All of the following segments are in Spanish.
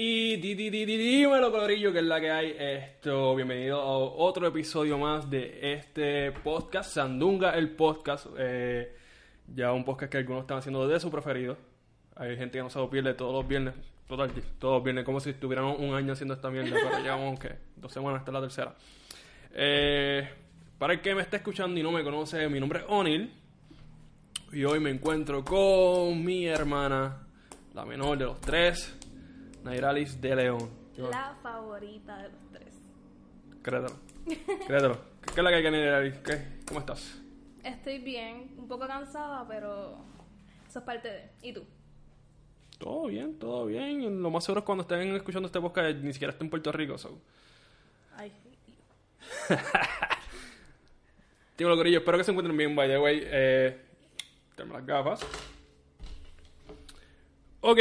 Y di, di, di, dímelo, colorillo, que es la que hay. Esto, bienvenido a otro episodio más de este podcast, Sandunga, el podcast. Eh, ya un podcast que algunos están haciendo de su preferido. Hay gente que no se lo pierde todos los viernes. Total, todos los viernes, como si estuvieran un año haciendo esta mierda, pero llevamos, ¿qué? Dos semanas, es la tercera. Eh, para el que me está escuchando y no me conoce, mi nombre es Onil. Y hoy me encuentro con mi hermana, la menor de los tres, Nairalis de León. La favorita de los tres. Créetelo. Créetelo. ¿Qué es la que hay que Nairalis? ¿Qué? ¿Cómo estás? Estoy bien, un poco cansada, pero eso es parte de. ¿Y tú? Todo bien, todo bien. Lo más seguro es cuando estén escuchando este podcast ni siquiera esté en Puerto Rico. So. Ay, Tío, corillo, espero que se encuentren bien, by the way. Eh, tengo las gafas. Ok,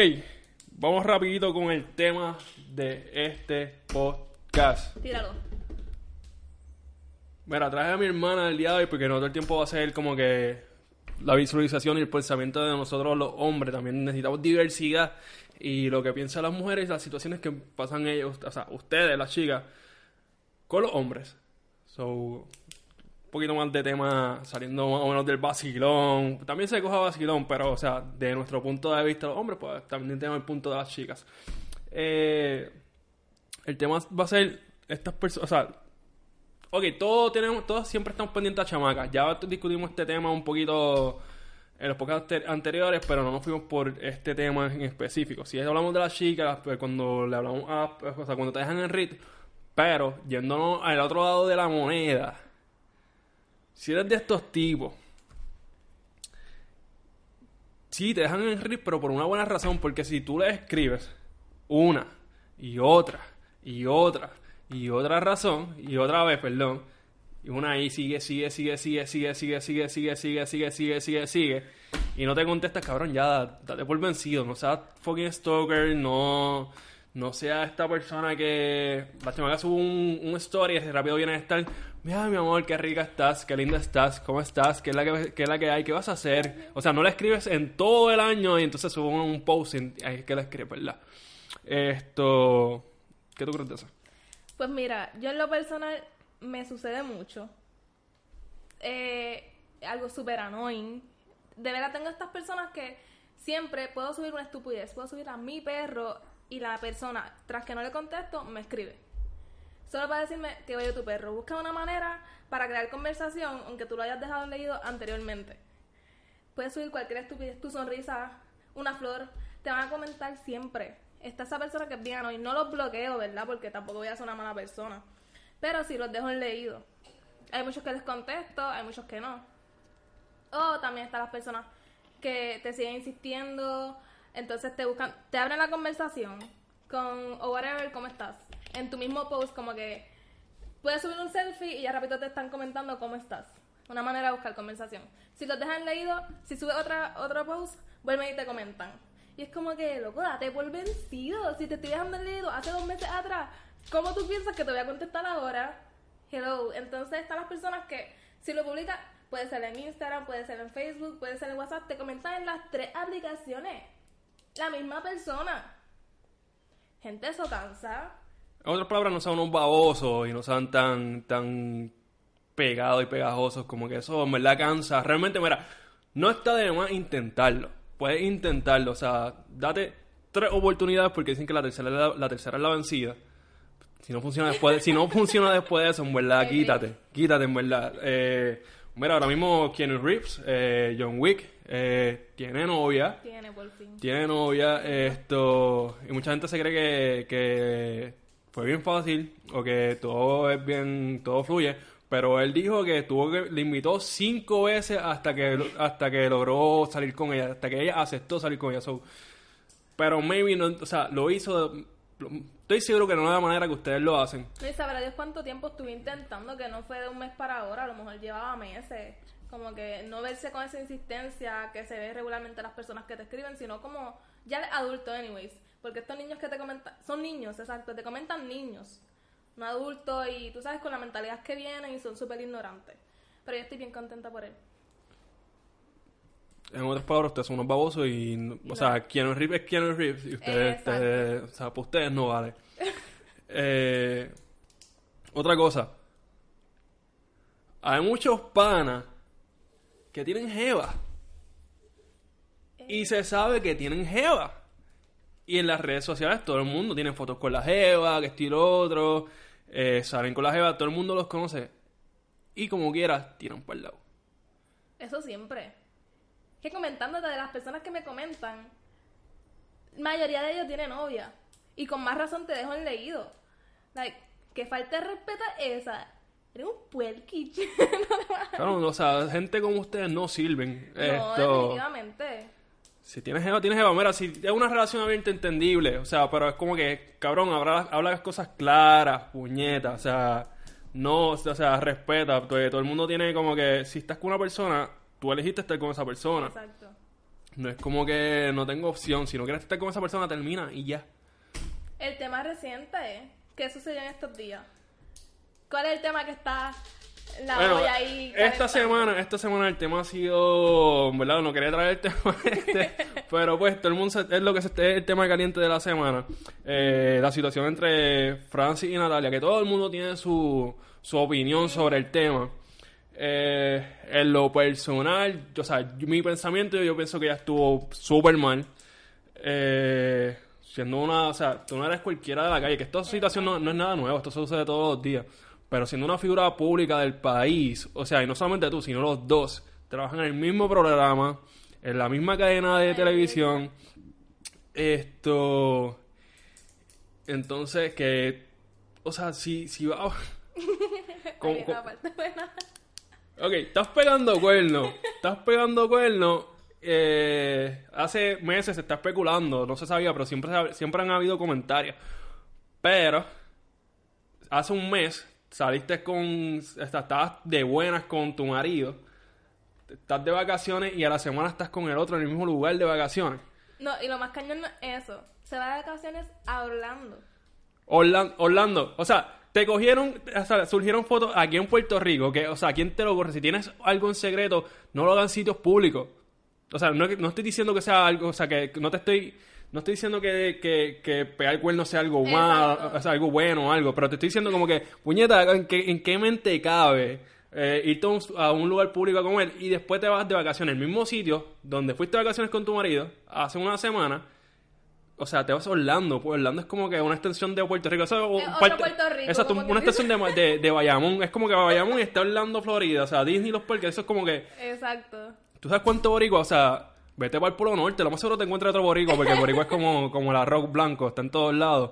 vamos rapidito con el tema de este podcast. tíralo. Mira, traje a mi hermana el día de hoy porque no todo el tiempo va a ser como que la visualización y el pensamiento de nosotros los hombres. También necesitamos diversidad y lo que piensan las mujeres, las situaciones que pasan ellos, o sea, ustedes, las chicas, con los hombres. So, poquito más de tema saliendo más o menos del vacilón. También se coja vacilón, pero, o sea, de nuestro punto de vista los hombres, pues también tenemos el punto de las chicas. Eh, el tema va a ser estas personas, o sea, Ok, todos tenemos, todos siempre estamos pendientes a chamacas. Ya discutimos este tema un poquito en los podcasts ante- anteriores, pero no nos fuimos por este tema en específico. Si hablamos de las chicas, pues cuando le hablamos a, o sea, cuando te dejan en RIT, pero yéndonos al otro lado de la moneda, si eres de estos tipos, sí te dejan en RIT, pero por una buena razón, porque si tú le escribes una y otra y otra y otra razón y otra vez, perdón, y una ahí sigue, sigue, sigue, sigue, sigue, sigue, sigue, sigue, sigue, sigue, sigue, sigue, sigue, y no te contestas, cabrón, ya date por vencido, no seas fucking stalker, no, no sea esta persona que la chamaca sube un, un story y rápido viene a estar, mira mi amor, qué rica estás, qué linda estás, cómo estás, qué es la que, qué es la que hay, qué vas a hacer, o sea, no la escribes en todo el año y entonces sube un, post y es que la escribes, ¿verdad? Esto, ¿qué tú crees de eso? Pues mira, yo en lo personal me sucede mucho. Eh, algo súper annoying. De verdad tengo estas personas que siempre puedo subir una estupidez. Puedo subir a mi perro y la persona, tras que no le contesto, me escribe. Solo para decirme que veo tu perro. Busca una manera para crear conversación, aunque tú lo hayas dejado leído anteriormente. Puedes subir cualquier estupidez, tu sonrisa, una flor, te van a comentar siempre. Está esa persona que es bien annoying. No los bloqueo, ¿verdad? Porque tampoco voy a ser una mala persona. Pero sí los dejo en leído. Hay muchos que les contesto, hay muchos que no. O también están las personas que te siguen insistiendo, entonces te buscan, te abren la conversación con, o whatever, ¿cómo estás? En tu mismo post, como que puedes subir un selfie y ya rápido te están comentando cómo estás. Una manera de buscar conversación. Si los dejan leído, si subes otra, otro post, vuelven y te comentan. Y es como que, loco, date por vencido. Si te estoy dejando leído hace dos meses atrás, ¿cómo tú piensas que te voy a contestar ahora? Hello. Entonces están las personas que, si lo publicas, puede ser en Instagram, puede ser en Facebook, puede ser en WhatsApp, te comentan en las tres aplicaciones. La misma persona. Gente, eso cansa. En otras palabras, no sean unos babosos y no sean tan, tan pegados y pegajosos como que eso en verdad cansa. Realmente, mira, no está de más intentarlo. Puedes intentarlo, o sea, date tres oportunidades porque dicen que la tercera es la, la tercera es la vencida. Si no funciona después, de- si no funciona después de eso, en verdad, quítate, quítate, en verdad. Eh, mira, ahora mismo Keanu Reeves, eh, John Wick, eh, tiene novia. Tiene por fin. Tiene novia, esto. Y mucha gente se cree que, que fue bien fácil o que todo es bien, todo fluye. Pero él dijo que tuvo que, le invitó cinco veces hasta que, hasta que logró salir con ella, hasta que ella aceptó salir con ella. So, pero maybe no, o sea, lo hizo estoy seguro que no es la manera que ustedes lo hacen. Y sabrá Dios cuánto tiempo estuve intentando, que no fue de un mes para ahora, a lo mejor llevaba meses. Como que no verse con esa insistencia que se ve regularmente las personas que te escriben, sino como ya eres adulto, anyways. Porque estos niños que te comentan, son niños, exacto, te comentan niños, no adultos, y tú sabes con la mentalidad que vienen y son súper ignorantes. Pero yo estoy bien contenta por él. En otras palabras, ustedes son unos babosos y, no- o sea, Keanu Reeves es Keanu Reeves y ustedes, ustedes- o sea, para ustedes no vale. Eh, otra cosa. Hay muchos panas que tienen jeva. Y se sabe que tienen jeva. Y en las redes sociales todo el mundo tiene fotos con la jeva, que estilo otro. eh, salen con la jeva, todo el mundo los conoce. Y como quiera, tiran para el lado. Eso siempre. Que comentándote de las personas que me comentan, mayoría de ellos tienen novia. Y con más razón te dejo en leído. Like, que falta de respeto es esa. Eres un puerquich. Claro, o sea, gente como ustedes no sirven. no, Esto, definitivamente. Si tienes jeva, tienes jeva. Mira, si es una relación abierta, entendible. O sea, pero es como que, cabrón, habla, habla las cosas claras, puñetas. O sea, no, o sea, respeta. Porque todo el mundo tiene como que, si estás con una persona, tú elegiste estar con esa persona. Exacto. No es como que no tengo opción. Si no quieres estar con esa persona, termina y ya. El tema reciente es, ¿qué sucedió en estos días? ¿Cuál es el tema que está la Bueno, olla ahí? esta semana, esta semana el tema ha sido, ¿verdad? No quería traer el tema este, pero pues todo el mundo se- es lo que se, es el tema caliente de la semana. Eh, la situación entre Francis y Natalia, que todo el mundo tiene su, su opinión sobre el tema. Eh, en lo personal, yo- o sea, mi pensamiento, yo pienso que ella estuvo súper mal. Eh, siendo una, o sea, tú no eres cualquiera de la calle, que esta situación no, no es nada nuevo, esto sucede todos los días. Pero siendo una figura pública del país, o sea, y no solamente tú, sino los dos, trabajan en el mismo programa, en la misma cadena de televisión. Esto. Entonces, que. O sea, si, si va. como- buena. Ok, estás pegando cuernos. Estás pegando cuernos. Eh, hace meses se está especulando, no se sabía, pero siempre, siempre han habido comentarios. Pero, hace un mes saliste con. Estabas de buenas con tu marido. Estás de vacaciones y a la semana estás con el otro en el mismo lugar de vacaciones. No, y lo más cañón no es eso. Se va de vacaciones a Orlando. Orlando, Orlando, o sea, te cogieron, o sea, surgieron fotos aquí en Puerto Rico, que, o sea, ¿quién te lo corre? Si tienes algo en secreto, no lo hagan en sitios públicos. O sea, no, no estoy diciendo que sea algo, o sea, que no te estoy, no estoy diciendo que, que, que pegar cuerno sea algo Exacto. o sea, algo bueno o algo, pero te estoy diciendo como que, puñeta, ¿en qué, en qué mente cabe eh, irte a un, a un lugar público como él y después te vas de vacaciones al mismo sitio donde fuiste de vacaciones con tu marido hace una semana? O sea, te vas a Orlando. Pues Orlando es como que una extensión de Puerto Rico. Es otro Puerto Rico, Exacto, una extensión de, de, de Bayamón. Es como que Bayamón está Orlando, Florida. O sea, Disney, los parques. Eso es como que... Exacto. ¿Tú sabes cuánto boricua? O sea, vete para el Polo Norte. Lo más seguro te encuentras otro boricua. Porque el boricua es como, como el arroz blanco. Está en todos lados.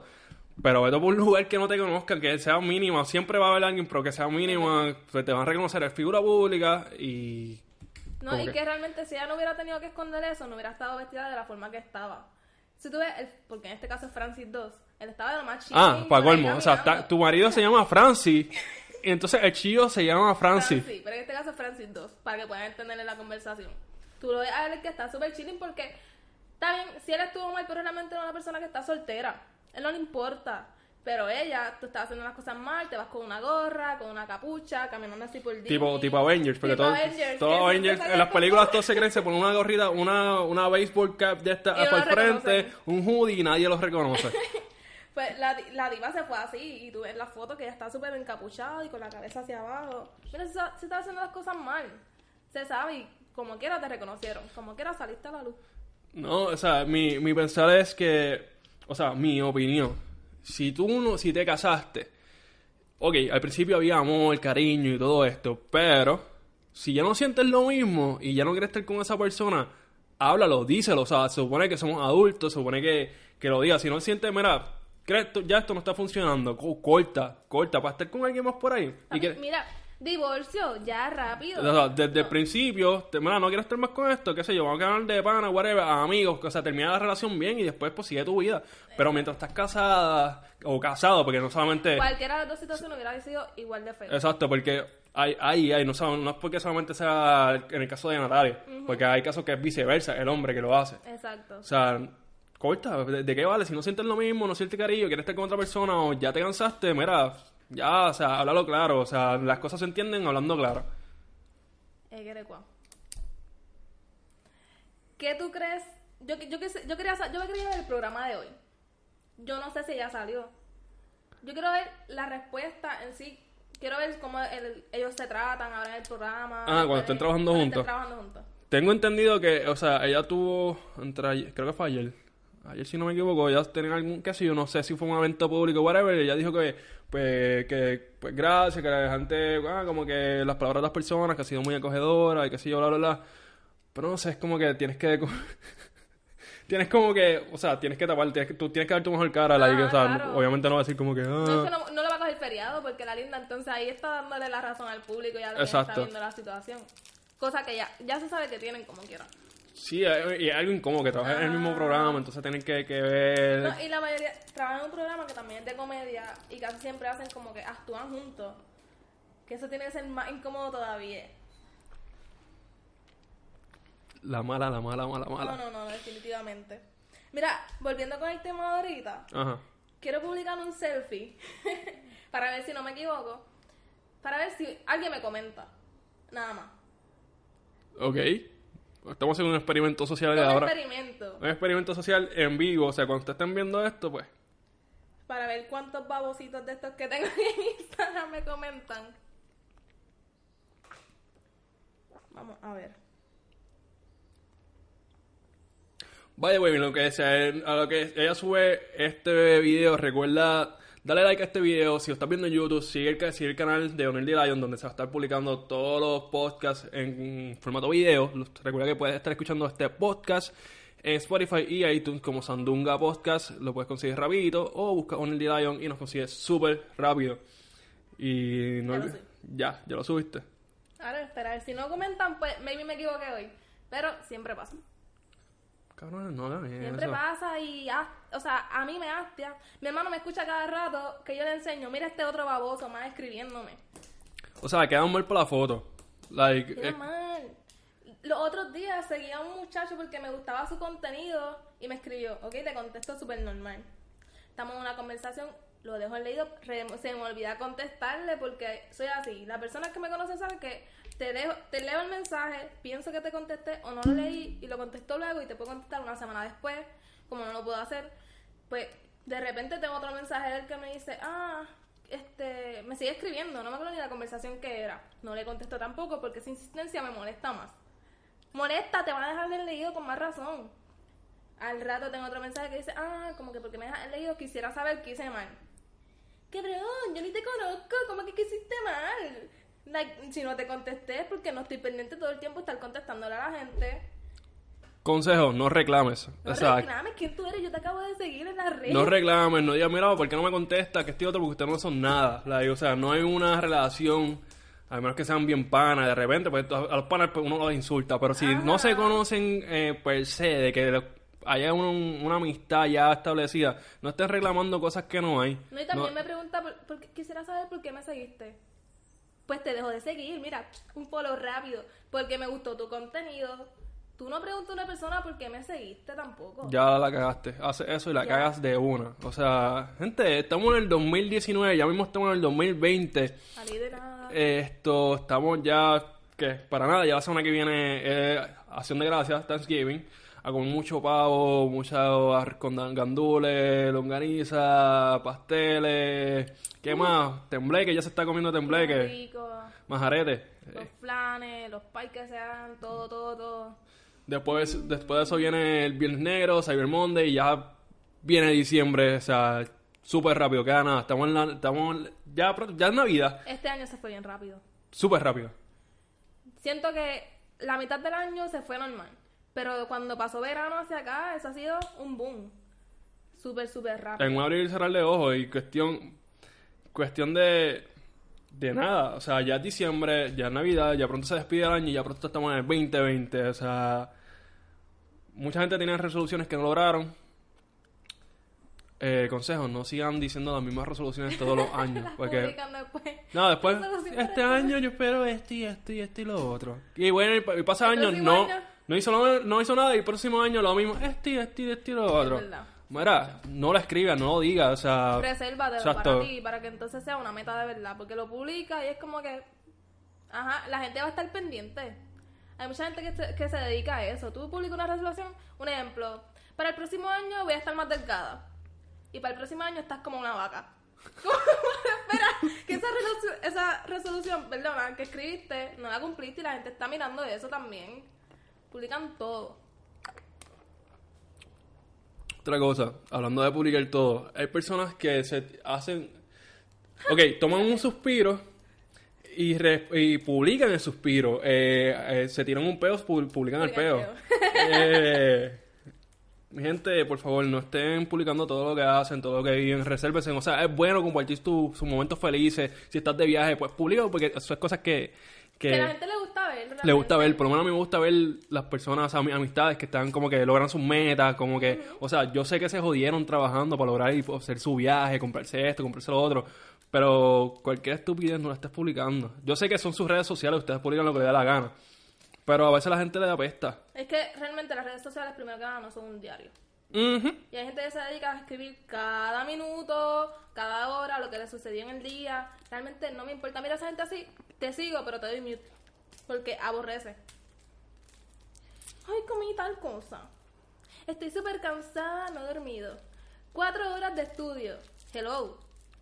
Pero vete por un lugar que no te conozcan. Que sea mínima. Siempre va a haber alguien, pero que sea mínima. Pues te van a reconocer. Es figura pública y... No, ¿Cómo y que? que realmente si ella no hubiera tenido que esconder eso, no hubiera estado vestida de la forma que estaba. Si tú ves, el- porque en este caso es Francis 2, él estaba de lo más chido. Ah, para colmo. O sea, tu marido se llama Francis. Entonces el chillo se llama Francis. Francis, pero en este caso es Francis 2, para que puedan entender en la conversación. Tú lo ves a él que está súper chilling porque está bien, si él estuvo mal, pero realmente es una persona que está soltera. Él no le importa. Pero ella, tú estás haciendo las cosas mal, te vas con una gorra, con una capucha, caminando así por Disney. Tipo, tipo Avengers, porque todos, Avengers, que Avengers, en las películas todos se creen, se ponen una gorrita, una, una baseball cap de esta Y no el lo reconocen. frente, un hoodie y nadie los reconoce. Pues la, la diva se fue así y tú ves la foto que ella está súper encapuchada y con la cabeza hacia abajo. Mira, se, se está haciendo las cosas mal. Se sabe y como quiera te reconocieron. Como quiera saliste a la luz. No, o sea, mi, mi pensar es que, o sea, mi opinión, si tú no, si te casaste, ok, al principio había amor, cariño y todo esto, pero si ya no sientes lo mismo y ya no quieres estar con esa persona, háblalo, díselo, o sea, se supone que somos adultos, se supone que, que lo digas, si no sientes, mira, ya esto no está funcionando, co- corta, corta, para estar con alguien más por ahí. A Y mí- que, Mira, Divorcio, ya rápido. O sea, desde el principio, te, mira, no quiero estar más con esto, qué sé yo, vamos a quedar de pana, whatever, amigos, o sea, termina la relación bien y después pues sigue tu vida. Pero mientras estás casada o casado, porque no solamente... Cualquiera de las dos situaciones hubiera sido igual de feo. Exacto, porque hay, hay, hay, no, no es porque solamente sea en el caso de Natalia, porque hay casos que es viceversa, el hombre que lo hace. Exacto. O sea, corta, ¿de, de qué vale? Si no sientes lo mismo, no sientes cariño, quieres estar con otra persona o ya te cansaste, mira, ya, o sea, háblalo claro, o sea, las cosas se entienden hablando claro. Eh, ¿qué tú crees? Yo, yo, yo, quería, yo quería ver el programa de hoy. Yo no sé si ya salió. Yo quiero ver la respuesta en sí. Quiero ver cómo el- ellos se tratan ahora en el programa. Ah, cuando estén trabajando cuando juntos. estén trabajando juntos. Tengo entendido que, o sea, ella tuvo, entre creo que fue ayer, ayer si no me equivoco, ella tenía algún, qué sé yo, no sé si fue un evento público o whatever, y ella dijo que, pues, que, pues, gracias, que la gente, ah, como que las palabras de las personas, que ha sido muy acogedora, y qué sé yo, bla, bla, bla. Pero no sé, es como que tienes que, tienes como que, o sea, tienes que tapar, tienes que, tú tienes que dar tu mejor cara, like, Ah, o sea, claro. obviamente no va a decir como que, No, ah, que no, no le va a coger feriado porque la linda entonces ahí está dándole la razón al público y a quien Exacto. está viendo la situación. Cosa que ya, ya se sabe que tienen como quieran. Sí, y es algo incómodo que trabajas en el mismo programa, entonces tienen que, que ver... No, y la mayoría trabajan en un programa que también es de comedia y casi siempre hacen como que actúan juntos. Que eso tiene que ser más incómodo todavía. La mala, la mala, mala, No, mala. no, no, definitivamente. Mira, volviendo con el tema de ahorita, Ajá. quiero publicar un selfie para ver si no me equivoco. Para ver si alguien me comenta. Nada más. Ok. Estamos haciendo un experimento social Un de ahora. experimento. Un experimento social en vivo. O sea, cuando ustedes estén viendo esto, pues. Para ver cuántos babositos de estos que tengo en Instagram me comentan. Vamos a ver. Vaya, güey, lo que sea, a lo que ella sube este video, recuerda darle like a este video. Si lo estás viendo en YouTube, sigue el, ca- sigue el canal de Onel D. Lion, donde se va a estar publicando todos los podcasts en formato video. Recuerda que puedes estar escuchando este podcast en Spotify y iTunes como Sandunga Podcast. Lo puedes conseguir rapidito o busca Onel D. Lion y nos consigues súper rápido. Y no Ya ya, ya lo subiste. Ahora esperar. Si no comentan, pues maybe me equivoqué hoy. Pero siempre pasa. Cabrón, no hagan Siempre eso. pasa y, has- o sea, a mí me hastia. Mi hermano me escucha cada rato que yo le enseño, mira este otro baboso más escribiéndome. O sea, quedan mal por la foto. Like, es- mal. Los otros días seguía a un muchacho porque me gustaba su contenido y me escribió, ok, te contesto súper normal. Estamos en una conversación, lo dejo en leído, se me olvida contestarle porque soy así. Las personas que me conocen saben que te, dejo, te leo el mensaje, pienso que te contesté o no lo leí y lo contesto luego y te puedo contestar una semana después, como no lo puedo hacer. Pues de repente tengo otro mensaje del que me dice, ah, este, me sigue escribiendo, no me acuerdo ni la conversación que era. No le contesto tampoco porque esa insistencia me molesta más. Molesta, te van a dejar el leído con más razón. Al rato tengo otro mensaje que dice, ah, como que porque me dejas leído quisiera saber qué hice mal. Cabrón, yo ni te conozco, ¿cómo que qué hiciste mal? Like, si no te contesté es porque no estoy pendiente todo el tiempo de estar contestándole a la gente. consejo, no reclames. No o sea, reclames quién tú eres, yo te acabo de seguir en la red. no reclames, no digas, mira, ¿por qué no me contesta? Que estoy otro, porque ustedes no son nada. Like, o sea, no hay una relación, a menos que sean bien panas, de repente, pues a los panas pues, uno los insulta. Pero si no se conocen eh, per se, de que haya un- una amistad ya establecida, no estés reclamando cosas que no hay. No, y también No- me pregunta, por, por qué- quisiera saber por qué me seguiste. Pues te dejo de seguir, mira, un polo rápido, porque me gustó tu contenido. Tú no preguntas a una persona por qué me seguiste tampoco. Ya la cagaste. Hace eso y la Ya. cagas de una. O sea, gente, estamos en el 2019, ya mismo estamos en el 2020. Salí de nada. Esto, estamos ya, que para nada, ya la semana que viene eh, Acción de Gracias, Thanksgiving, a comer mucho pavo, mucha arroz con dan- gandules, longaniza, pasteles, ¿qué más? Tembleque, ya se está comiendo tembleque, majarete. Los flanes, los pies que sean, todo, todo, todo. Después, después de eso viene el Viernes Negro, Cyber Monday, y ya viene diciembre, o sea, súper rápido, queda nada, estamos en la, estamos ya, ya es Navidad, Este año se fue bien rápido. súper rápido. Siento que la mitad del año se fue normal. Pero cuando pasó verano hacia acá, eso ha sido un boom. Súper, súper rápido. En un abrir y cerrar de ojos y cuestión cuestión de de nada. O sea, ya es diciembre, ya es Navidad, ya pronto se despide el año y ya pronto estamos en el 2020. O sea, mucha gente tiene resoluciones que no lograron. Eh, consejo, no sigan diciendo las mismas resoluciones todos los años. Porque después. no, después, este año yo espero esto y esto y esto y lo otro. Y bueno, y pa- y pasa años, no, no, hizo, no hizo nada y el próximo año lo mismo, este este este y lo otro. Mira, no lo escribas, no lo digas, o sea... Resérvatelo para ti, para que entonces sea una meta de verdad. Porque lo publica y es como que. Ajá, la gente va a estar pendiente. Hay mucha gente que se, que se dedica a eso. Tú publicas una resolución, un ejemplo. Para el próximo año voy a estar más delgada. Y para el próximo año estás como una vaca. ¿Cómo espera que esa resolución, esa resolución, perdona, que escribiste, no la cumpliste y la gente está mirando eso también? Publican todo. Otra cosa, hablando de publicar todo, hay personas que se hacen... Ok, toman un suspiro y, re- y publican el suspiro. Eh, eh, se tiran un peo, pu- publican el Publican peo. el Eh, mi gente, por favor, no estén publicando todo lo que hacen, todo lo que viven, resérvense. O sea, es bueno compartir tu- sus momentos felices. Si estás de viaje, pues publica porque eso es cosas que... que- Que a la gente le gusta ver. le realmente. gusta ver, por lo menos a mí me gusta ver las personas, ami- amistades que están como que logran sus metas, como que, o sea, yo sé que se jodieron trabajando para lograr y hacer su viaje, comprarse esto, comprarse lo otro, pero cualquier estupidez no la estés publicando. Yo sé que son sus redes sociales, ustedes publican lo que les da la gana, pero a veces la gente le da pesta. Es que realmente las redes sociales, primero que nada, no son un diario. Ujú. Y hay gente que se dedica a escribir cada minuto, cada hora, lo que le sucedió en el día. Realmente no me importa. Mira, esa gente así, te sigo, pero te doy mute. Porque aborrece. Ay, comí tal cosa. Estoy súper cansada, no he dormido. Cuatro horas de estudio. Hello.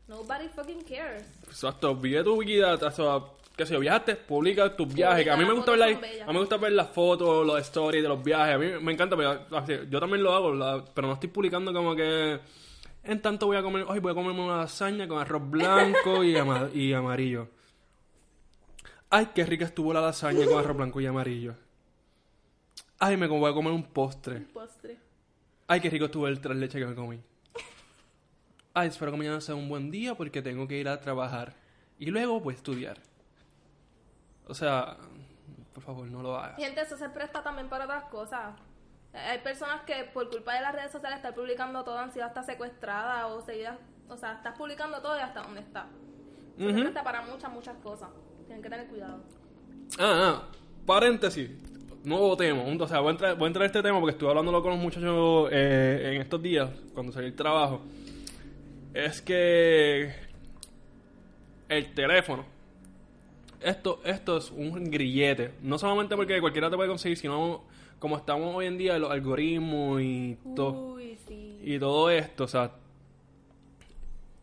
Nobody fucking cares. Exacto, vive tu vida, sea, que si viajaste, publica tus viajes. a mí me gusta ver a mí me gusta ver las fotos, los stories de los viajes. A mí me encanta, pero así, yo también lo hago, la- pero no estoy publicando como que en tanto voy a comer, hoy voy a comerme una lasaña con arroz blanco y, ama- y amarillo. Ay, qué rica estuvo la lasaña con arroz blanco y amarillo. Ay, me voy a comer un postre. Postre. Ay, qué rico estuvo el tres leche que me comí. Ay, espero que mañana sea un buen día porque tengo que ir a trabajar. Y luego voy a estudiar. O sea, por favor, no lo hagas. Gente, eso se presta también para otras cosas. Hay personas que por culpa de las redes sociales están publicando todo, han sido hasta secuestradas o seguidas. O sea, estás publicando todo y hasta dónde está. Se presta para muchas, muchas cosas. Tienen que tener cuidado. Ah, ah, paréntesis. Nuevo tema. O sea, voy a, entrar, voy a entrar a este tema porque estuve hablándolo con los muchachos eh, en estos días, cuando salí del trabajo. Es que el teléfono. Esto, esto es un grillete. No solamente porque cualquiera te puede conseguir, sino como estamos hoy en día, los algoritmos y todo. Sí. y todo esto, o sea,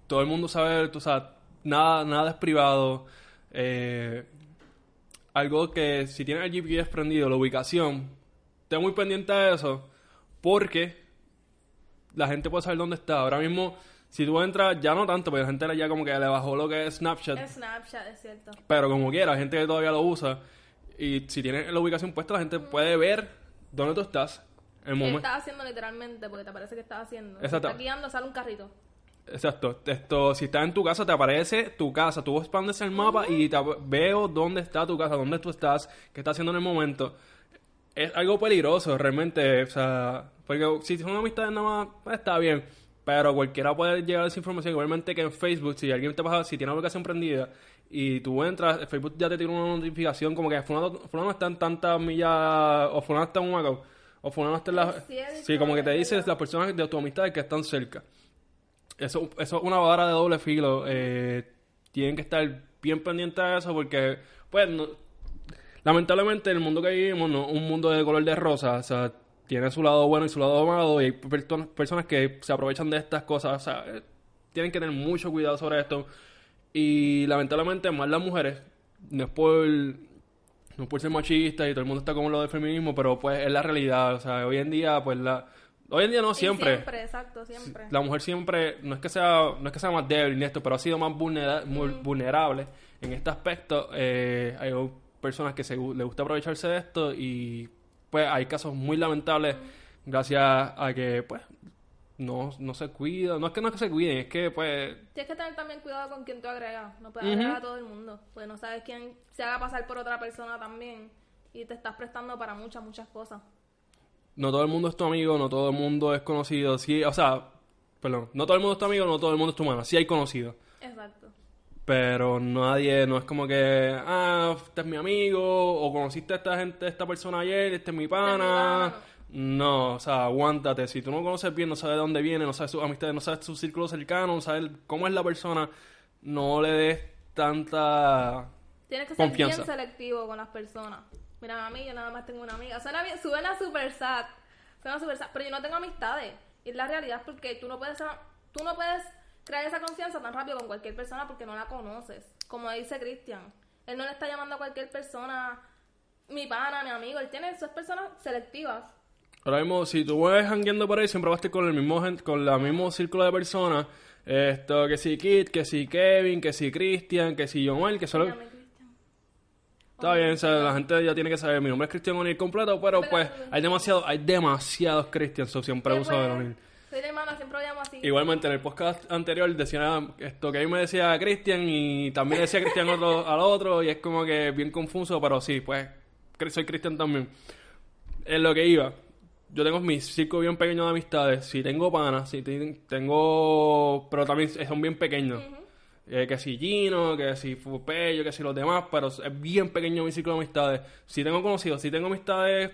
todo el mundo sabe, o sea, nada, nada es privado. Eh, algo que si tienes el GPS prendido, la ubicación, ten muy pendiente de eso, porque la gente puede saber dónde está. Ahora mismo, si tú entras, ya no tanto, porque la gente ya como que le bajó lo que es Snapchat, Es Snapchat, es cierto. pero como quiera, hay gente que todavía lo usa. Y si tienes la ubicación puesta, la gente puede ver dónde tú estás. El ¿Qué estás haciendo literalmente? Porque te parece que estás haciendo. Exacto. Estás guiando, sale un carrito. Exacto. Esto, si estás en tu casa, te aparece tu casa. Tú expandes el mapa y te veo dónde está tu casa, dónde tú estás, qué estás haciendo en el momento. Es algo peligroso, realmente. O sea, porque si son amistades nada más, pues, está bien. Pero cualquiera puede llegar a esa información. Igualmente que en Facebook, si alguien te pasa, si tiene una aplicación prendida y tú entras, Facebook ya te tiene una notificación como que fulano, fulano está en tantas millas, o fulano está en Humacao, o fulano está en la... Sí, como que te es dices las personas de tu amistad que están cerca. Eso, eso es una vara de doble filo. Eh, tienen que estar bien pendientes de eso porque, pues, lamentablemente el mundo que vivimos no un mundo de color de rosa. O sea, tiene su lado bueno y su lado malo y hay personas que se aprovechan de estas cosas. O sea, eh, tienen que tener mucho cuidado sobre esto. Y lamentablemente más las mujeres, no es por, no ser machista y todo el mundo está como lo del feminismo, pero pues es la realidad. O sea, hoy en día, pues la... Hoy en día no Y siempre. Siempre, exacto, siempre. La mujer siempre, no es que sea, no es que sea más débil ni esto, pero ha sido más vulnera- mu- vulnerable en este aspecto. Eh, hay personas que se, le gusta aprovecharse de esto y pues hay casos muy lamentables gracias a que pues no, no se cuidan. No es que no es que se cuiden, es que pues Tienes que tener también cuidado con quién tú agregas. No puedes agregar a todo el mundo. Pues no sabes quién se haga pasar por otra persona también. Y te estás prestando para muchas, muchas cosas. No todo el mundo es tu amigo, no todo el mundo es conocido. Sí, o sea, perdón, no todo el mundo es tu amigo, no todo el mundo es tu hermano. Sí hay conocidos. Exacto. Pero nadie, no es como que, ah, este es mi amigo, o conociste a esta gente, esta persona ayer, este es mi pana. pana, No, o sea, aguántate. Si tú no conoces bien, no sabes de dónde viene, no sabes sus amistades, no sabes su círculo cercano, no sabes cómo es la persona, no le des tanta Tienes que ser Confianza. bien selectivo con las personas. Mira, a mí yo nada más tengo una amiga. Suena bien, suena super sad. Suena super sad. Pero yo no tengo amistades. Y es la realidad porque tú no puedes tú no puedes crear esa confianza tan rápido con cualquier persona porque no la conoces. Como dice Cristian. Él no le está llamando a cualquier persona mi pana, mi amigo. Él tiene sus personas selectivas. Ahora mismo, si tú vas jangueando por ahí, siempre vas a estar con el mismo con el mismo círculo de personas. Esto, que si Kit, que si Kevin, que si Christian, que si Joel, que solo... Cristian. Está bien, o sea, la gente ya tiene que saber, mi nombre es Cristian O'Neill completo, pero pues hay demasiado, hay demasiados Christians, so siempre uso pues, O'Neill. Soy de hermana, siempre lo llamo así. Igualmente, en el podcast anterior decía esto que ahí me decía Cristian y también decía Cristian otro- al otro y es como que bien confuso, pero sí, pues soy Cristian también. En lo que iba, yo tengo mi círculo bien pequeño de amistades, si tengo panas, si te- tengo, pero también son bien pequeños. Eh, que si Gino, que si Fupello, que si los demás, pero es bien pequeño mi círculo de amistades. Si tengo conocidos, si tengo amistades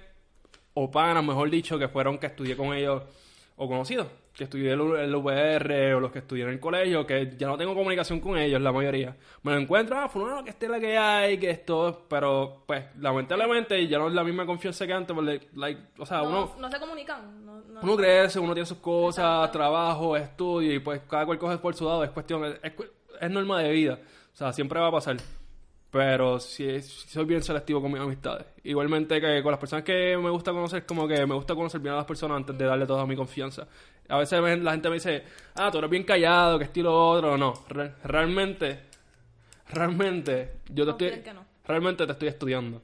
o panas, mejor dicho, que fueron que estudié con ellos o conocidos, que estudié el, el VR o los que estudié en el colegio, que ya no tengo comunicación con ellos, la mayoría. Me lo encuentro, ah, fulano, que esté la que hay, que esto, pero pues lamentablemente ya no es la misma confianza que antes, porque, like, o sea, no, uno, no se comunican. No, no- uno crece, uno tiene sus cosas, trabajo, estudio, y pues cada cual coge por su lado, es cuestión, es, es, es norma de vida, o sea, siempre va a pasar. Pero sí, sí soy bien selectivo con mis amistades. Igualmente que con las personas que me gusta conocer, como que me gusta conocer bien a las personas antes de darle toda mi confianza. A veces la gente me dice, ah, tú eres bien callado, que estilo otro. No, re- realmente, realmente, yo te estoy, en que no. realmente te estoy estudiando.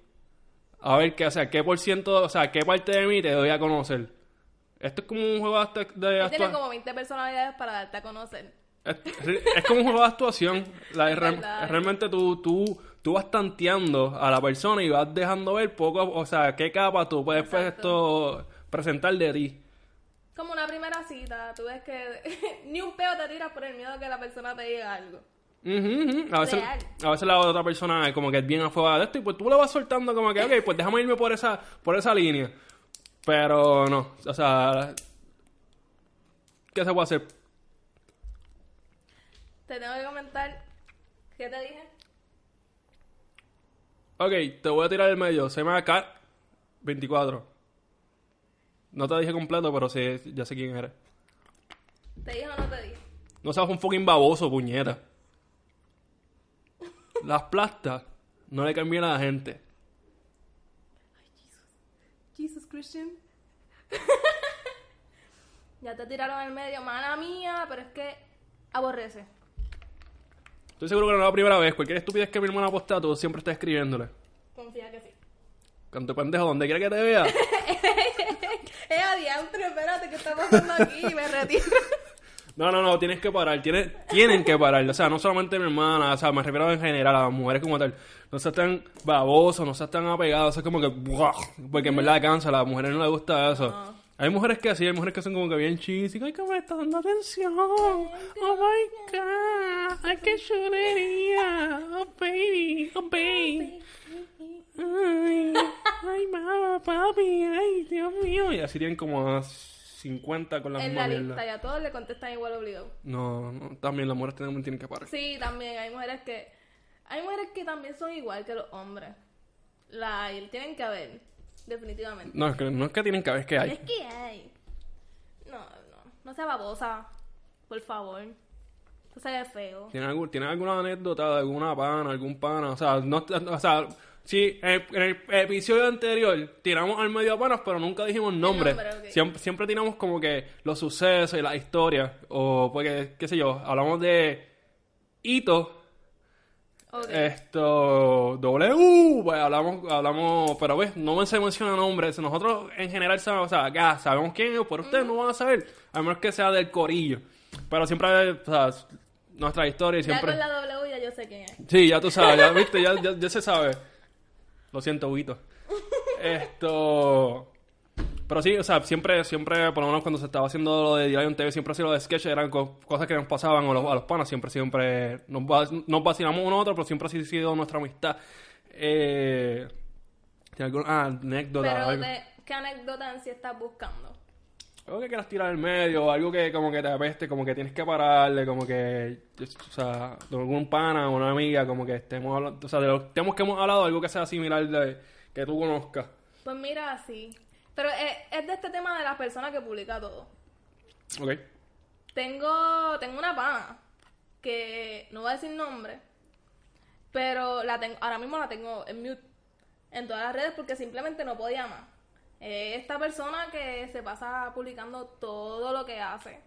A ver qué, o sea, qué por ciento, o sea, qué parte de mí te doy a conocer. Esto es como un juego de, de Él tiene actua- como 20 personalidades para darte a conocer. Es, es como un juego de actuación. La- Es real- verdad. realmente tú, tú, tú vas tanteando a la persona y vas dejando ver poco, o sea, qué capa tú puedes pues, esto presentar de ti. Como una primera cita, tú ves que ni un peo te tiras por el miedo que la persona te diga algo. Ujú. A, veces, a veces la otra persona es como que es bien afuera de esto y pues tú le vas soltando como que, ok, pues déjame irme por esa, por esa línea. Pero no, o sea, ¿qué se puede hacer? Te tengo que comentar. ¿Qué te dije? Ok, te voy a tirar el medio. Se llama Cat 24. No te dije completo, pero sí, ya sé quién eres. ¿Te dije o no te dije? No seas un fucking baboso, puñeta. Las plastas no le cambian a la gente. Jesus Christian. ya te tiraron el medio, mala mía, pero es que aborrece. Estoy seguro que no es la primera vez. Cualquier estupidez que mi hermana postea, tú siempre estás escribiéndole. Confía que sí. Canto pendejo, donde quiera que te vea. Eh, adiantre, espérate, ¿qué está pasando aquí? Me retiro. No, no, no, tienes que parar, tienes, tienen que parar. O sea, no solamente mi hermana, o sea, me refiero en general a las mujeres como tal. No seas tan babosos, no seas tan apegados, es como que, ¡buah! porque en verdad cansa, a las mujeres no les gusta eso. Hay mujeres que así, hay mujeres que son como que bien cheesy, ay, que me está dando atención, oh my ay, qué chulería, oh baby, oh baby. Ay, ay, mamá, papi, ay, Dios mío. Y así tienen como a 50 con las En la lista, mierdas. ya todos le contestan igual obligado. No, no, también las mujeres también tienen que parar. Sí, también hay mujeres que. Hay mujeres que también son igual que los hombres. La hay, tienen que haber. Definitivamente. No, es que, no es que tienen que ver, es que Es hay. que hay. No, no. No sea babosa. Por favor. Se ve feo. ¿Tienen, algún, ¿Tienen alguna anécdota de alguna pana, algún pana? O sea, no, o sea sí, en el, en el episodio anterior tiramos al medio a panas, pero nunca dijimos nombre. nombre, siempre, siempre tiramos como que los sucesos y las historias. O porque, qué sé yo, hablamos de hitos Ok. Esto, W, pues hablamos, hablamos, pero ves, no me se menciona nombres. Nosotros en general sabemos, o sea, ya sabemos quién es, pero ustedes no van a saber, a menos que sea del corillo. Pero siempre, o sea, nuestra historia y Ya siempre. con la W ya yo sé quién es. Sí, ya tú sabes, ya viste, ya, ya, ya se sabe. Lo siento, Huguito. Esto. Pero sí, o sea, siempre, siempre, por lo menos cuando se estaba haciendo lo de Diario TV, siempre ha sido lo de sketch, eran co- cosas que nos pasaban a los, a los panas, siempre, siempre nos, va- nos vacilamos uno a otro, pero siempre ha sido nuestra amistad. Eh, ¿tiene alguna ah, anécdota? Pero algo, de, ¿qué anécdota en sí estás buscando? Algo que quieras tirar al medio, algo que como que te apeste, como que tienes que pararle, como que, o sea, de algún pana o una amiga, como que estemos hablando, o sea, de los temas que hemos hablado, algo que sea similar de que tú conozcas. Pues mira, sí. Pero es, es de este tema de las personas que publica todo. Ok. Tengo, tengo una pana que no voy a decir nombre, pero la tengo, ahora mismo la tengo en mute en todas las redes porque simplemente no podía más. Eh, esta persona que se pasa publicando todo lo que hace.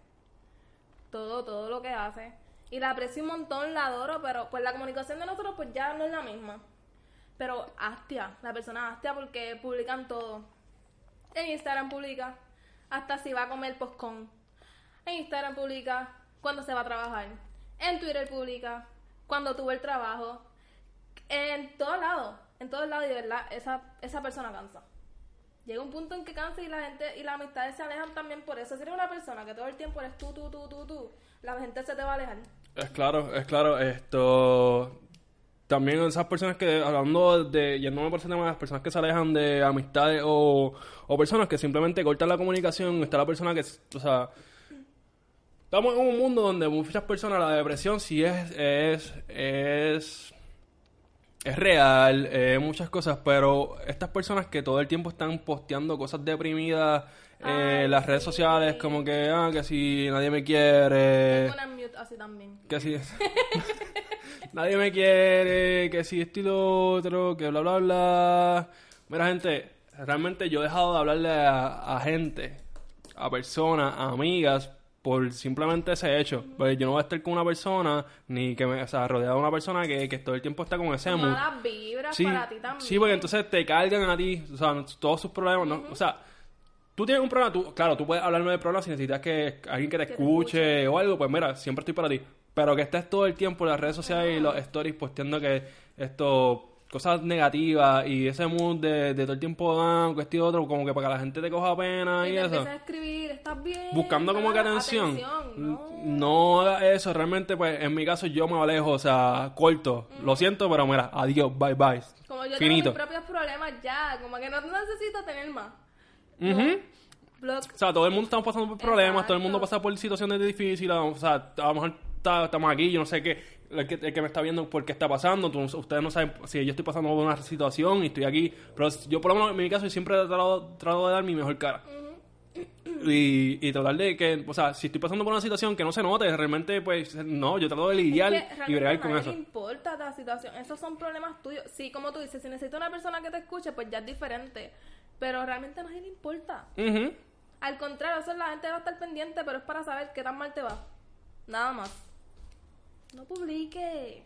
Todo, todo lo que hace. Y la aprecio un montón, la adoro, pero pues la comunicación de nosotros pues ya no es la misma. Pero hastia, la persona hastia porque publican todo. En Instagram publica hasta si va a comer postcon. En Instagram publica cuando se va a trabajar. En Twitter publica cuando tuvo el trabajo. En todos lados, en todos lados, y de verdad, esa, esa persona cansa. Llega un punto en que cansa y la gente y las amistades se alejan también por eso. Si eres una persona que todo el tiempo eres tú, tú, tú, tú, tú, la gente se te va a alejar. Es claro, es claro, esto... También esas personas que, hablando de, yéndome por ese tema, las personas que se alejan de amistades o, o personas que simplemente cortan la comunicación, está la persona que, o sea, estamos en un mundo donde muchas personas la depresión sí es, es, es, es real, eh, muchas cosas, pero estas personas que todo el tiempo están posteando cosas deprimidas eh, Ay, las redes sociales, como que, ah, que si nadie me quiere, Tengo mute así también. que si nadie me quiere, que si esto y lo otro, que bla bla bla. Mira gente, realmente yo he dejado de hablarle a, a gente, a personas, a amigas, por simplemente ese hecho. Pues yo no voy a estar con una persona, ni que me, o sea, rodeado de una persona que, que todo el tiempo está con ese mood. Malas vibras Sí, para ti también. sí, porque entonces te cargan a ti, o sea, todos sus problemas, ¿no? O sea, tú tienes un problema, tú, claro, tú puedes hablarme de problemas si necesitas que alguien que te te escuche o algo, pues mira, siempre estoy para ti. Pero que estés todo el tiempo en las redes sociales y los stories posteando que esto, cosas negativas y ese mood de, de todo el tiempo dan, y otro, como que para que la gente te coja pena Y y, te eso. a escribir, ¿estás bien? Buscando como que Ah, atención. no. No eso, realmente, pues en mi caso yo me alejo, o sea, corto. Lo siento, pero mira, adiós, bye bye. Como yo Finito. tengo mis propios problemas ya, como que no necesito tener más. O sea, todo el mundo estamos pasando por problemas, todo el mundo pasa por situaciones difíciles, o sea, a lo mejor estamos aquí, yo no sé qué, el que, el que me está viendo por qué está pasando, tú- ustedes no saben si yo estoy pasando por una situación y estoy aquí, pero yo por lo menos en mi caso siempre he tratado, trato de dar mi mejor cara. Y, y tratar de que, o sea, si estoy pasando por una situación que no se note, realmente, pues, no, yo trato de lidiar Es que y bregar con eso. le importa la situación. Esos son problemas tuyos. Sí, como tú dices, si necesito una persona que te escuche, pues ya es diferente. Pero realmente a nadie le importa. Al contrario, eso la gente va a estar pendiente, pero es para saber qué tan mal te va. Nada más. No publique.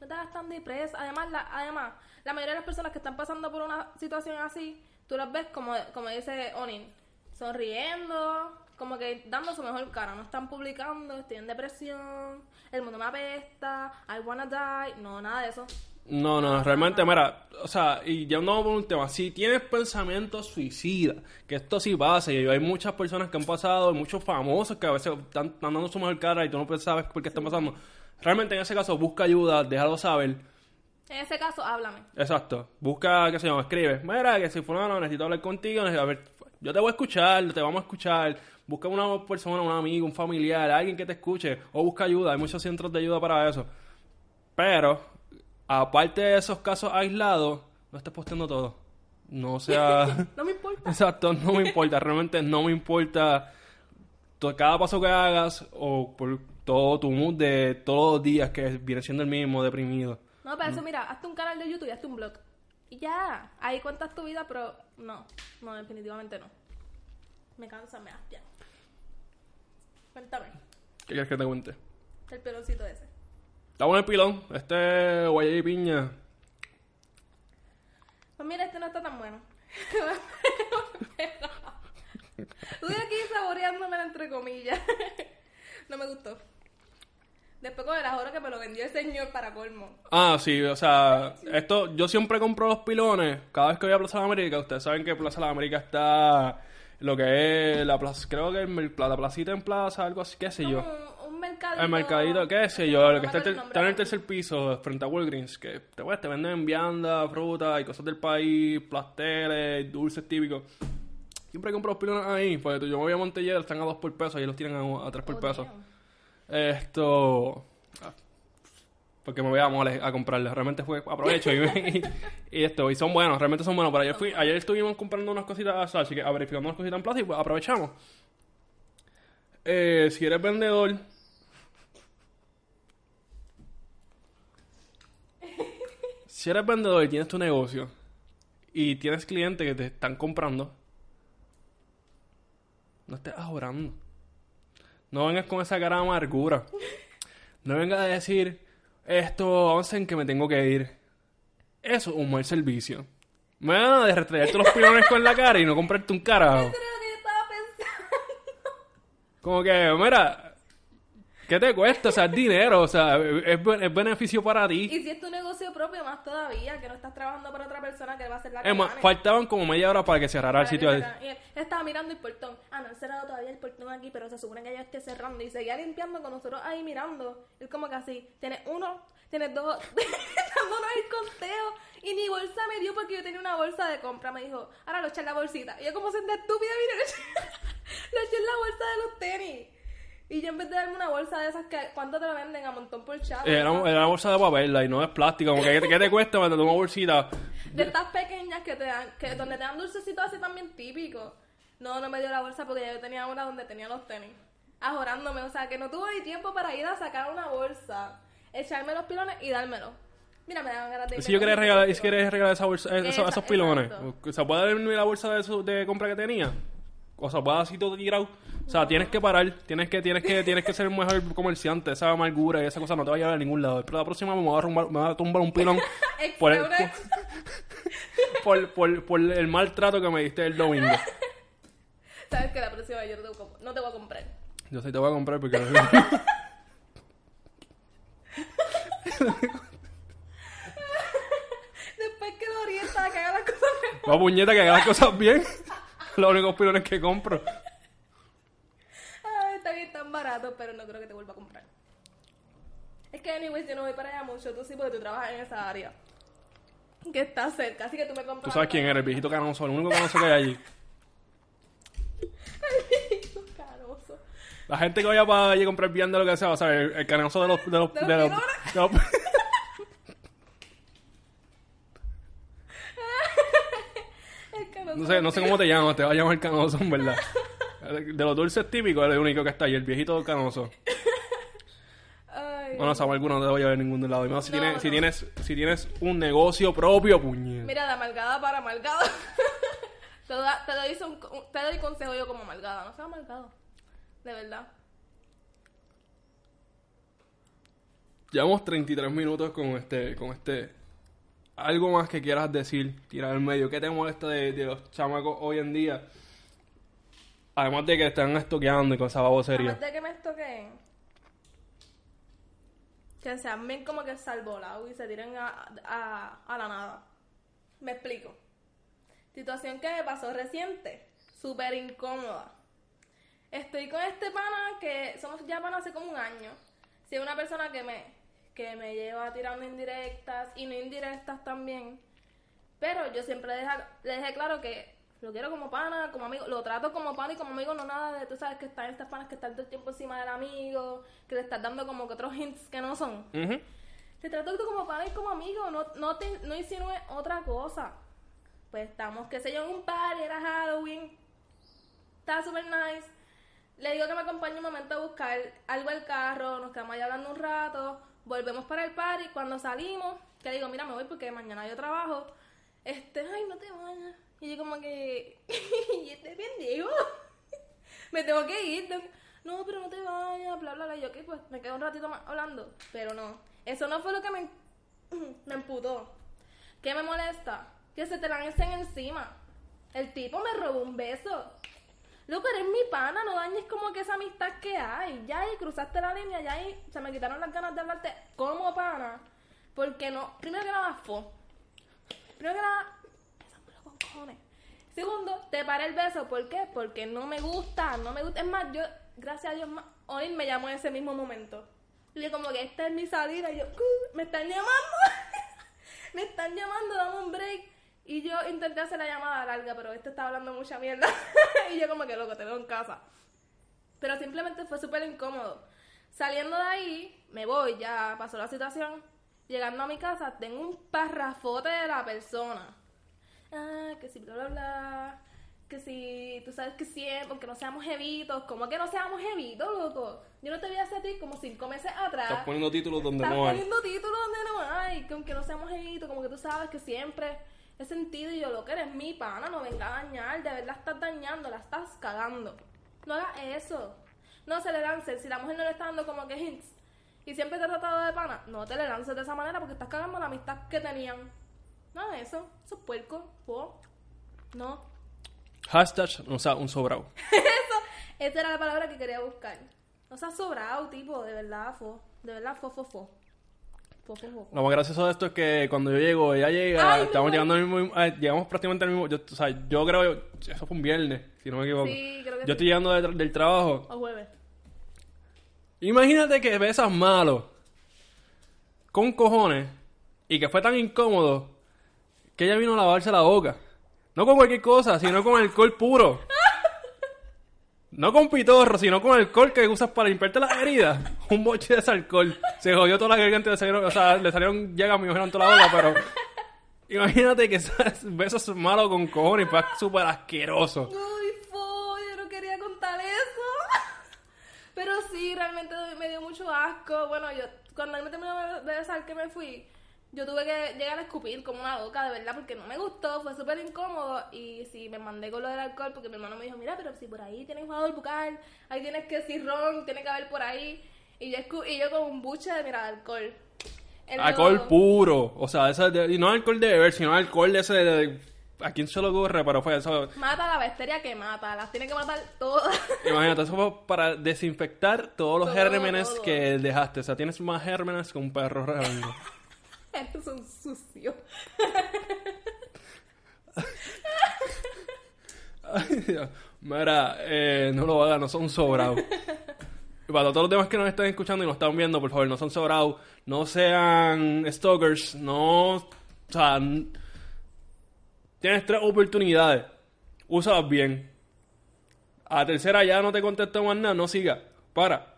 No te hagas tan depresa. Además, la, además, la mayoría de las personas que están pasando por una situación así, tú las ves como, como dice Onin, sonriendo, como que dando su mejor cara. No están publicando, estoy en depresión, el mundo me apesta, I wanna die. No, nada de eso. No, no, realmente, mira, o sea, y ya no por un tema, si tienes pensamientos suicidas, que esto sí pasa, y hay muchas personas que han pasado, y muchos famosos que a veces están, están dando su mejor cara y tú no sabes por qué están pasando. Realmente en ese caso busca ayuda, déjalo saber. En ese caso, háblame. Exacto, busca, qué sé yo, escribe, mira, que si fulano necesito hablar contigo, necesito- a ver, yo te voy a escuchar, te vamos a escuchar, busca una persona, un amigo, un familiar, alguien que te escuche, o busca ayuda, hay muchos centros de ayuda para eso. Pero, aparte de esos casos aislados, no estés posteando todo. No sea... No me importa. Exacto, no me importa, realmente no me importa cada paso que hagas o por todo tu mood de todos los días que viene siendo el mismo, deprimido. No, para eso, mira, hazte un canal de YouTube y hazte un blog. Y ya, ahí cuentas tu vida, pero no, no, definitivamente no. Me cansa, me hastia. Cuéntame, ¿Qué quieres que te cuente? el peloncito ese. Está bueno el pilón. Este guayay y piña. Pues mira, este no está tan bueno. Estoy aquí saboreándomela entre comillas. no me gustó. Después con el ajoro que me lo vendió el señor para colmo. Ah, sí, o sea, esto, yo siempre compro los pilones cada vez que voy a Plaza de la América. Ustedes saben que Plaza de la América está lo que es la plaza, creo que el- la placita en plaza, algo así, qué sé yo. Mercadito. El mercadito, qué sé yo, No lo que está, el en el tercer piso, frente a Walgreens, que te, pues, te venden vianda, fruta y cosas del país, pasteles, dulces típicos. Siempre compro los pilones ahí, pues yo me voy a Montellera, están a 2 por peso, y los tienen a, a 3 por Oh, peso. Esto. ah, Porque me voy a mole a comprarles. Realmente fue aprovecho y, y, y esto. Y son buenos, realmente son buenos. Pero ayer, fui, ayer estuvimos comprando unas cositas, así que verificando unas cositas en plaza y pues aprovechamos. Eh, si eres vendedor. Si eres vendedor y tienes tu negocio y tienes clientes que te están comprando, no estés ahorrando. No vengas con esa cara de amargura. No vengas a decir, esto, avancen que me tengo que ir. Eso es un mal servicio. Me van a retraerte los pilones con la cara y no comprarte un carajo. Eso era lo que yo estaba pensando. Como que, mira, ¿qué te cuesta? O sea, es dinero, o sea, es, es beneficio para ti. Y si es tu negocio propio, más todavía, que no estás trabajando para otra persona que va a hacer la que Es más, gane. faltaban como media hora para que cerrara el Para que sitio. él estaba mirando el portón. Ah, no han cerrado todavía el portón aquí, pero se supone que ya esté cerrando. Y seguía limpiando con nosotros ahí mirando. Él como que así, tienes uno, tienes dos, dándonos el conteo. Y mi bolsa me dio porque yo tenía una bolsa de compra. Me dijo, ahora lo eché en la bolsita. Y yo como senté estúpida, mira, lo eché en la bolsa de los tenis. Y yo en vez de darme una bolsa de esas que, ¿cuánto te la venden? A montón por chavo. Era, era una bolsa de papel y no es plástico. Como que, ¿qué te cuesta mandarte una bolsita? De estas pequeñas que te dan, que donde te dan dulcecitos así también típicos. No, no me dio la bolsa porque ya yo tenía una donde tenía los tenis. Ajorándome, o sea, que no tuve ni tiempo para ir a sacar una bolsa, echarme los pilones y dármelo. Mira, me daban ganas de si yo quería regalar, si quieres regalar esa bolsa, esos, Esa- esos pilones, exacto. ¿se puede darme la bolsa de, eso- de compra que tenía? O sea, puede así todo tirado. O sea, tienes que parar, tienes que, tienes que, tienes que ser el mejor comerciante, esa amargura y esa cosa no te va a llevar a ningún lado. Pero la próxima me voy a, rumbar- me voy a tumbar un pilón por el, por, por, por el maltrato que me diste el domingo. Sabes que la próxima yo no te, voy a comp- no te voy a comprar. Yo sí te voy a comprar porque... Después que lo orienta a que haga las cosas mejor. Va puñeta que haga las cosas bien. Los únicos pilones que compro. Ay, está bien tan barato, pero no creo que te vuelva a comprar. Es que, anyways, yo no voy para allá mucho. Tú sí, porque tú trabajas en esa área. Que está cerca, así que tú me compras. Tú sabes quién era, el viejito canoso, el único canoso que hay allí. Canoso. La gente que vaya para allí a comprar vianda lo que sea, o sea, el, el canoso de los... De los, ¿De los de los- pilones? de los- El canoso. No, sé, no sé cómo te llamas, te va a llamar canoso, en verdad. De los dulces típicos, es el único que está ahí, el viejito canoso. Ay. Bueno, Samuel, alguno no te voy a ver en ningún lado. Y más si, No, tienes, si, tienes, si tienes un negocio propio, puñet. Mira, de amalgada para amalgada. te, da- te doy un- te doy consejo yo como amalgada. No seas amalgado. De verdad. Llevamos 33 minutos con este, con este. Algo más que quieras decir, tirar al medio. ¿Qué te molesta de, los chamacos hoy en día? Además de que están estoqueando y con esa babosería. Además de que me estoqueen. Que sean bien como que salvolados y se tiren a, a la nada. Me explico. Situación que me pasó reciente. Súper incómoda. Estoy con este pana que somos ya pana hace como un año. Si es una persona que me, que me lleva tirando indirectas y no indirectas también. Pero yo siempre deja- le dejé claro que lo quiero como pana, como amigo. Lo trato como pana y como amigo, no nada de, tú sabes que están estas panas que están todo el tiempo encima del amigo, que le estás dando como que otros hints que no son. Ujú. Te trato tú como pana y como amigo, no, no, te, no insinúes otra cosa. Pues estamos, qué sé yo, en un party, era Halloween. Estaba súper nice. Le digo que me acompañe un momento a buscar algo al carro, nos quedamos ahí hablando un rato, volvemos para el party. Cuando salimos, que digo, mira, me voy porque mañana yo trabajo. Este, ay, no te vayas. Y yo como que, y este pendejo, me tengo que ir. No, pero no te vayas, bla, bla, bla. Y yo, ok, pues me quedo un ratito más hablando. Pero no. Eso no fue lo que me, me emputó. ¿Qué me molesta? Que se te lancen encima. El tipo me robó un beso. Loco, eres mi pana, no dañes como que esa amistad que hay. Ya ahí cruzaste la línea, ya ahí se me quitaron las ganas de hablarte como pana. Porque no, primero que nada, fue. Primero que nada, besámelo con cojones. Segundo, te paré el beso. ¿Por qué? Porque no me gusta, no me gusta. Es más, yo, gracias a Dios, Onin me llamó en ese mismo momento. Y como que esta es mi salida. Y yo, "Uh, me están llamando. me están llamando, dame un break. Y yo intenté hacer la llamada larga, pero este estaba hablando mucha mierda. y yo como que loco, te veo en casa. Pero simplemente fue súper incómodo. Saliendo de ahí, me voy, ya pasó la situación. Llegando a mi casa, tengo un parrafote de la persona. Ah, que si bla bla bla. Que si tú sabes que siempre, porque no seamos jevitos. ¿Cómo que no seamos jevitos, loco? Yo no te vi hace a ti como cinco meses atrás. Estás poniendo títulos donde Estás no hay. poniendo títulos donde no hay, que aunque no seamos jevitos, como que tú sabes que siempre he sentido y yo lo que eres mi pana, no venga a dañar, de verdad estás dañando, la estás cagando. No hagas eso. No se le lance, si la mujer no le está dando como que hints y siempre te ha tratado de pana, no te le lances de esa manera porque estás cagando la amistad que tenían. No, eso, eso es puerco, po. No. Hashtag, o sea, un sobrado. Esa era la palabra que quería buscar. No seas sobrado, tipo, de verdad, fo. De verdad, fo, fo, fo. Lo más gracioso de esto es que cuando yo llego, ella llega, Ay, estamos llegando al mismo, eh, llegamos prácticamente al mismo, yo, o sea, yo creo, eso fue un viernes, si no me equivoco. Sí, creo que yo sí. estoy llegando de del trabajo. O jueves. Imagínate que besas malo, con cojones, y que fue tan incómodo, que ella vino a lavarse la boca. No con cualquier cosa, sino con alcohol puro. No con pitorro, sino con alcohol que usas para limpiarte las heridas. Un boche de ese alcohol. Se jodió toda la garganta, le salieron, o sea, le salieron llagas me en toda la boca, pero... Imagínate que esos besos malos con cojones, fue súper asqueroso. Uy, fo, yo no quería contar eso. Pero sí, realmente me dio mucho asco. Bueno, yo, cuando me terminó de besar que me fui, yo tuve que llegar a escupir como una loca, de verdad, porque no me gustó, fue súper incómodo. Y sí, me mandé con lo del alcohol, porque mi hermano me dijo, mira, pero si por ahí tienes jugador bucal, ahí tienes que decir ron, tiene que haber por ahí. Y yo, escu- y yo con un buche de, mira, alcohol. Alcohol puro. O sea, ese de- y no alcohol de beber, sino alcohol de ese de... ¿A quién se lo ocurre? Pero fue eso. Mata la bacteria que mata, las tiene que matar todas. Imagínate, eso fue para desinfectar todos los Todo, gérmenes todo. que dejaste. O sea, tienes más gérmenes que un perro redondo. Estos son sucios. Ay. Mira, eh, no lo hagan, no son sobrados. Y para todos los demás que nos están escuchando y nos están viendo, por favor, no son sobrados, no sean stalkers, no... O sea, tienes tres oportunidades, úsalas bien. A la tercera ya no te contesto más nada, no siga, para,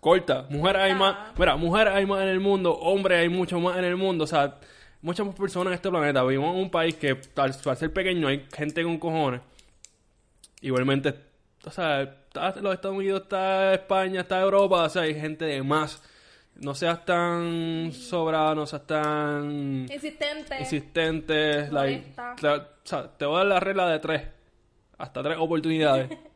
corta. Mujeres hay más, mira, mujeres hay más en el mundo, hombres hay mucho más en el mundo, o sea, muchas más personas en este planeta. Vivimos en un país que, al, al ser pequeño, hay gente con cojones. Igualmente, o sea, está los Estados Unidos, está España, está Europa, o sea, hay gente de más. No seas tan sobrada, no seas tan Insistente. insistente. like, o sea, te voy a dar la regla de tres. Hasta tres oportunidades.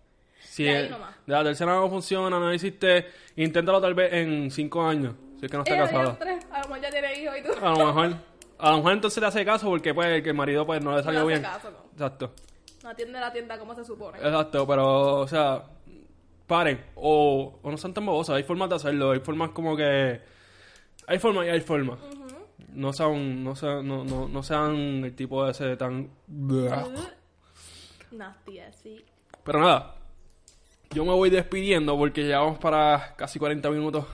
Si De ahí el- nomás. de la tercera no funciona, no hiciste, inténtalo tal vez en cinco años. Si es que no está Ella casada. tres, a lo mejor ya tiene hijos y tú. A lo mejor, a lo mejor entonces le hace caso porque pues que el marido pues no le salió hace bien. caso, no. Exacto. No atiende la tienda como se supone. Exacto, pero, o sea, paren. O, o no sean tan babosos. Hay formas de hacerlo. Hay formas como que. Hay formas y hay formas. No sean, no sean, no, no, no sean el tipo ese tan. Nasty, así. Pero nada, yo me voy despidiendo porque ya vamos para casi 40 minutos.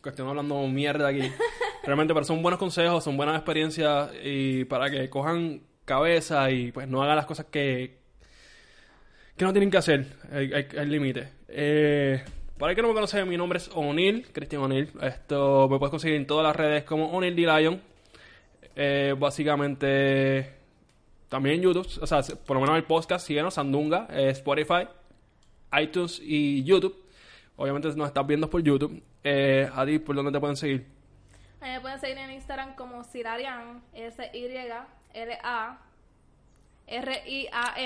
Cuestión hablando mierda aquí. Realmente, pero son buenos consejos, son buenas experiencias y para que cojan cabeza y pues no hagan las cosas que, que no tienen que hacer. Hay, hay, hay límite. Eh, para el que no me conoce, mi nombre es O'Neill, Cristian O'Neill. Esto me puedes conseguir en todas las redes como O'Neill D. Lion. Eh, básicamente también en YouTube, o sea, por lo menos el podcast, síguenos, Sandunga, eh, Spotify, iTunes y YouTube. Obviamente nos estás viendo por YouTube. Eh, a ti, ¿por dónde te pueden seguir? A mí me pueden seguir en Instagram como Sirarian, S-Y-R-A-R-I-A-N.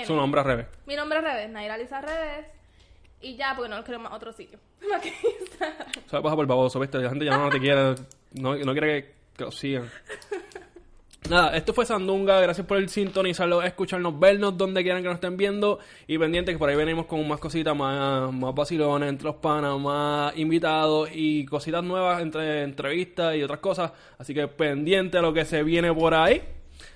Su nombre al revés. Mi nombre es Reves, Naira Lisa Reves. Y ya, porque no quiero más otro sitio. Más que Instagram. O sea, pasa por baboso, ¿viste? La gente ya no te quiere. No, no quiere que, que lo sigan. Nada, esto fue Sandunga. Gracias por sintonizarlo, escucharnos, vernos donde quieran que nos estén viendo. Y pendiente que por ahí venimos con más cositas, más, más vacilones entre los panas, más invitados y cositas nuevas entre entrevistas y otras cosas. Así que pendiente a lo que se viene por ahí.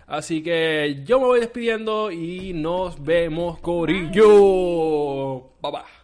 Así que yo me voy despidiendo y nos vemos, Corillo. Bye bye.